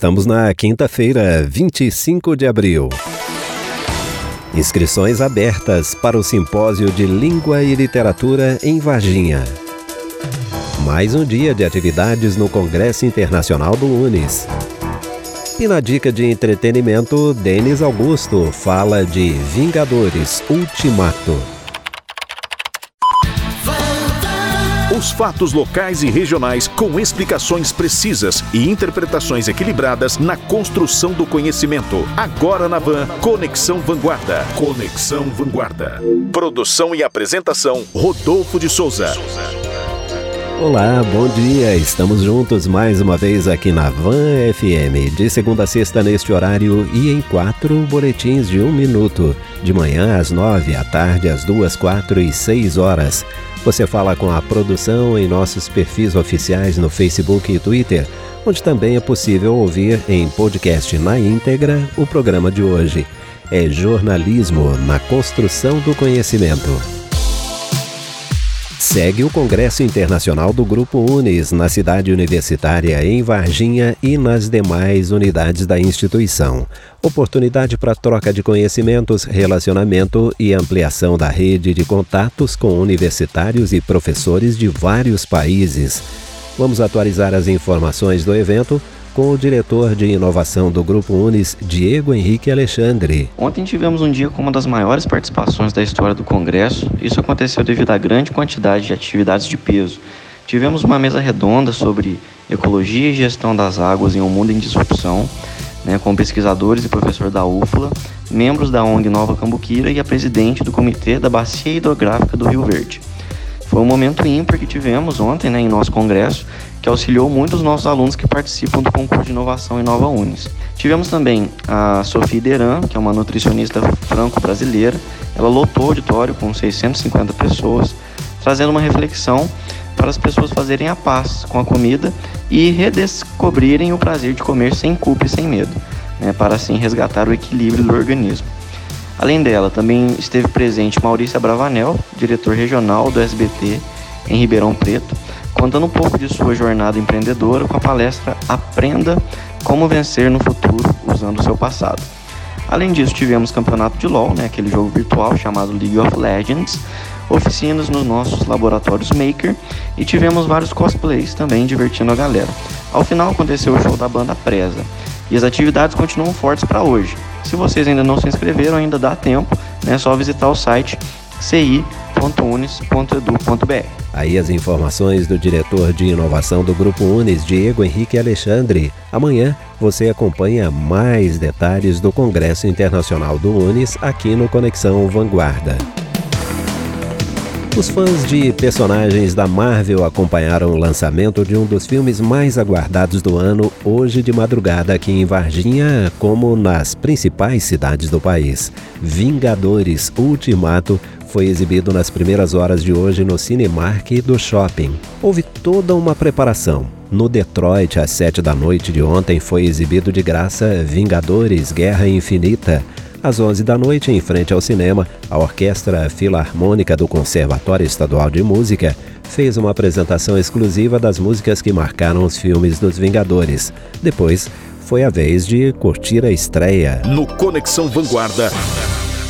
Estamos na quinta-feira, 25 de abril. Inscrições abertas para o Simpósio de Língua e Literatura em Varginha. Mais um dia de atividades no Congresso Internacional do UNES. E na dica de entretenimento, Denis Augusto fala de Vingadores Ultimato. Os fatos locais e regionais com explicações precisas e interpretações equilibradas na construção do conhecimento. Agora na Van, Conexão Vanguarda. Conexão Vanguarda. Produção e apresentação, Rodolfo de Souza. Olá, bom dia. Estamos juntos mais uma vez aqui na Van FM, de segunda a sexta neste horário e em quatro boletins de um minuto. De manhã às nove, à tarde às duas, quatro e seis horas. Você fala com a produção em nossos perfis oficiais no Facebook e Twitter, onde também é possível ouvir em podcast na íntegra o programa de hoje. É jornalismo na construção do conhecimento segue o Congresso Internacional do Grupo Unis na cidade universitária em Varginha e nas demais unidades da instituição. Oportunidade para troca de conhecimentos, relacionamento e ampliação da rede de contatos com universitários e professores de vários países. Vamos atualizar as informações do evento com o diretor de inovação do Grupo Unis, Diego Henrique Alexandre. Ontem tivemos um dia com uma das maiores participações da história do Congresso. Isso aconteceu devido à grande quantidade de atividades de peso. Tivemos uma mesa redonda sobre ecologia e gestão das águas em um mundo em disrupção, né, com pesquisadores e professor da UFLA, membros da ONG Nova Cambuquira e a presidente do Comitê da Bacia Hidrográfica do Rio Verde. Foi um momento ímpar que tivemos ontem né, em nosso congresso, que auxiliou muito os nossos alunos que participam do concurso de inovação em Nova Unis. Tivemos também a Sofia Deran, que é uma nutricionista franco-brasileira. Ela lotou o auditório com 650 pessoas, trazendo uma reflexão para as pessoas fazerem a paz com a comida e redescobrirem o prazer de comer sem culpa e sem medo, né, para assim resgatar o equilíbrio do organismo. Além dela, também esteve presente Maurícia Bravanel, diretor regional do SBT em Ribeirão Preto, contando um pouco de sua jornada empreendedora com a palestra Aprenda como vencer no futuro usando o seu passado. Além disso, tivemos campeonato de LoL, né, aquele jogo virtual chamado League of Legends, oficinas nos nossos laboratórios Maker e tivemos vários cosplays também divertindo a galera. Ao final aconteceu o show da banda Preza e as atividades continuam fortes para hoje. Se vocês ainda não se inscreveram, ainda dá tempo, né? é só visitar o site ci.unis.edu.br. Aí as informações do diretor de inovação do Grupo Unis, Diego Henrique Alexandre. Amanhã você acompanha mais detalhes do Congresso Internacional do Unis aqui no Conexão Vanguarda. Os fãs de personagens da Marvel acompanharam o lançamento de um dos filmes mais aguardados do ano hoje de madrugada aqui em Varginha, como nas principais cidades do país. Vingadores Ultimato foi exibido nas primeiras horas de hoje no Cinemark do shopping. Houve toda uma preparação. No Detroit, às sete da noite de ontem, foi exibido de graça Vingadores Guerra Infinita às 11 da noite, em frente ao cinema, a Orquestra Filarmônica do Conservatório Estadual de Música fez uma apresentação exclusiva das músicas que marcaram os filmes dos Vingadores. Depois, foi a vez de curtir a estreia. No Conexão Vanguarda.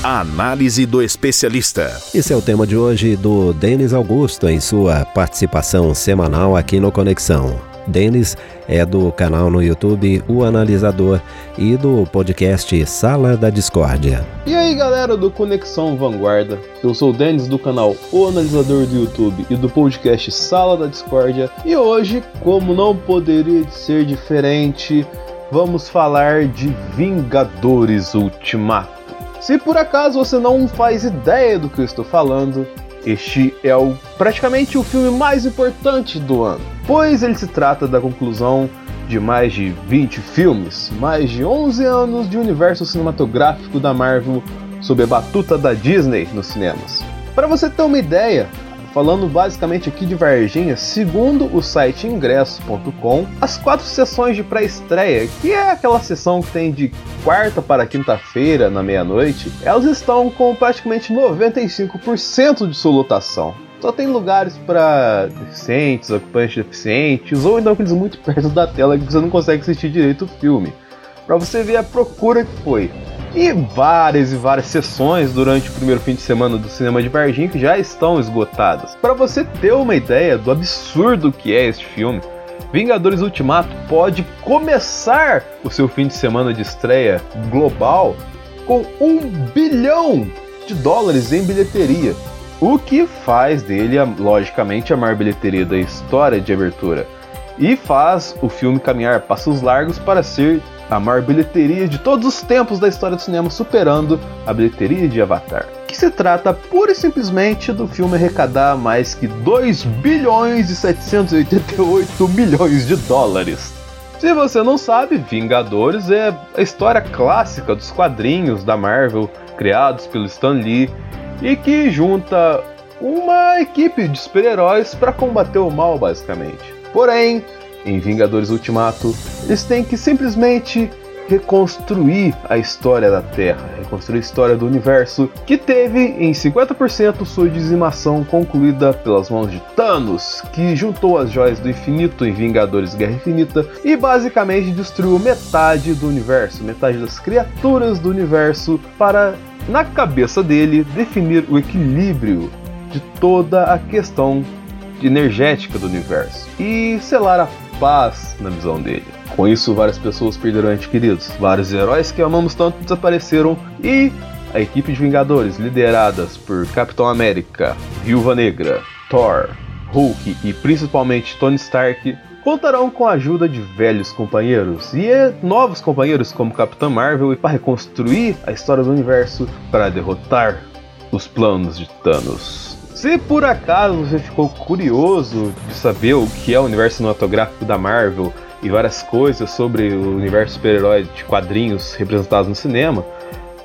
A análise do especialista. Esse é o tema de hoje do Denis Augusto em sua participação semanal aqui no Conexão. Denis é do canal no YouTube O Analisador e do podcast Sala da Discórdia. E aí galera do Conexão Vanguarda, eu sou o Denis do canal O Analisador do YouTube e do podcast Sala da Discórdia e hoje, como não poderia ser diferente, vamos falar de Vingadores Ultimato. Se por acaso você não faz ideia do que eu estou falando, este é o, praticamente o filme mais importante do ano, pois ele se trata da conclusão de mais de 20 filmes, mais de 11 anos de universo cinematográfico da Marvel sob a batuta da Disney nos cinemas. Para você ter uma ideia, falando basicamente aqui de Varginha, segundo o site ingresso.com, as quatro sessões de pré-estreia, que é aquela sessão que tem de quarta para quinta-feira na meia-noite, elas estão com praticamente 95% de sua lotação. só tem lugares para deficientes, ocupantes deficientes, ou então aqueles muito perto da tela que você não consegue assistir direito o filme. Para você ver a procura que foi. E várias e várias sessões durante o primeiro fim de semana do cinema de Varginha que já estão esgotadas. Para você ter uma ideia do absurdo que é este filme, Vingadores Ultimato pode começar o seu fim de semana de estreia global com um bilhão de dólares em bilheteria, o que faz dele, logicamente, a maior bilheteria da história de abertura e faz o filme caminhar passos largos para ser a maior bilheteria de todos os tempos da história do cinema, superando a bilheteria de Avatar. Que se trata pura e simplesmente do filme arrecadar mais que 2 bilhões e 788 milhões de dólares. Se você não sabe, Vingadores é a história clássica dos quadrinhos da Marvel criados pelo Stan Lee e que junta uma equipe de super-heróis para combater o mal, basicamente. Porém, em Vingadores Ultimato, eles têm que simplesmente reconstruir a história da Terra, reconstruir a história do universo, que teve em 50% sua dizimação concluída pelas mãos de Thanos, que juntou as joias do infinito em Vingadores Guerra Infinita e basicamente destruiu metade do universo, metade das criaturas do universo, para, na cabeça dele, definir o equilíbrio de toda a questão energética do universo e selar a paz na visão dele. Com isso, várias pessoas perderam entes queridos, vários heróis que amamos tanto desapareceram e a equipe de Vingadores, lideradas por Capitão América, Viúva Negra, Thor, Hulk e principalmente Tony Stark, contarão com a ajuda de velhos companheiros e novos companheiros como Capitão Marvel e para reconstruir a história do universo para derrotar os planos de Thanos. Se por acaso você ficou curioso de saber o que é o universo cinematográfico da Marvel e várias coisas sobre o universo super-herói de quadrinhos representados no cinema,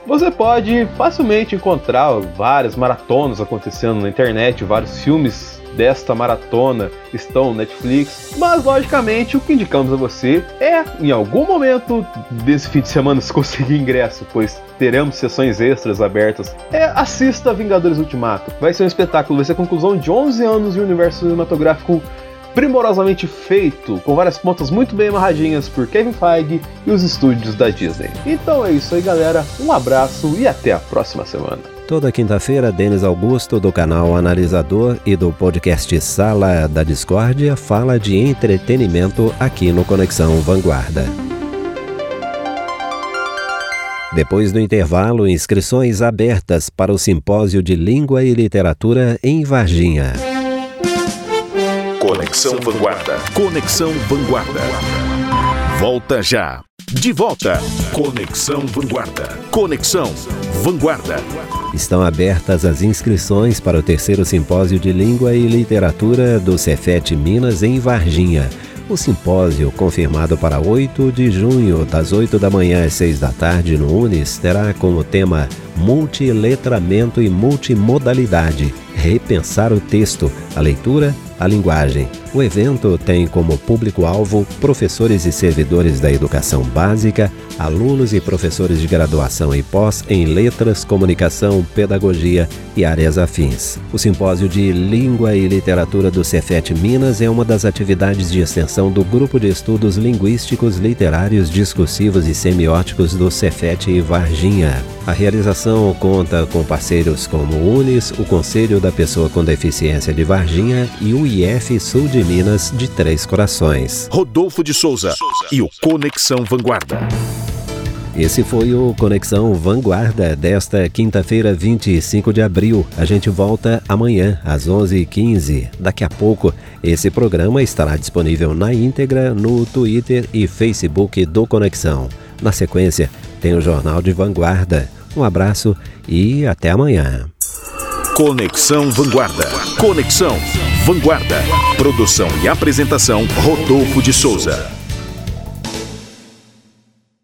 você pode facilmente encontrar várias maratonas acontecendo na internet, vários filmes desta maratona estão no Netflix, mas logicamente o que indicamos a você é, em algum momento desse fim de semana, se conseguir ingresso, pois teremos sessões extras abertas, é assista Vingadores Ultimato. Vai ser um espetáculo, vai ser a conclusão de 11 anos de universo cinematográfico primorosamente feito, com várias pontas muito bem amarradinhas por Kevin Feige e os estúdios da Disney. Então é isso aí, galera. Um abraço e até a próxima semana. Toda quinta-feira, Denis Augusto, do canal Analisador e do podcast Sala da Discórdia, fala de entretenimento aqui no Conexão Vanguarda. Depois do intervalo, inscrições abertas para o Simpósio de Língua e Literatura em Varginha. Conexão Vanguarda. Conexão Vanguarda. Volta já. De volta. Conexão Vanguarda. Conexão Vanguarda. Estão abertas as inscrições para o terceiro simpósio de Língua e Literatura do Cefet Minas em Varginha. O simpósio, confirmado para 8 de junho, das 8 da manhã às 6 da tarde no Unis, terá como tema Multiletramento e Multimodalidade repensar o texto, a leitura, a linguagem. O evento tem como público-alvo professores e servidores da educação básica, alunos e professores de graduação e pós em letras, comunicação, pedagogia e áreas afins. O simpósio de Língua e Literatura do Cefet Minas é uma das atividades de extensão do Grupo de Estudos Linguísticos, Literários, Discursivos e Semióticos do Cefet e Varginha. A realização conta com parceiros como o UNES, o Conselho da Pessoa com Deficiência de Varginha e o IF Sul de Minas de Três Corações. Rodolfo de Souza e o Conexão Vanguarda. Esse foi o Conexão Vanguarda desta quinta-feira, 25 de abril. A gente volta amanhã, às 11h15. Daqui a pouco, esse programa estará disponível na íntegra no Twitter e Facebook do Conexão. Na sequência, tem o Jornal de Vanguarda. Um abraço e até amanhã. Conexão Vanguarda. Conexão Vanguarda. Produção e apresentação Rodolfo de Souza.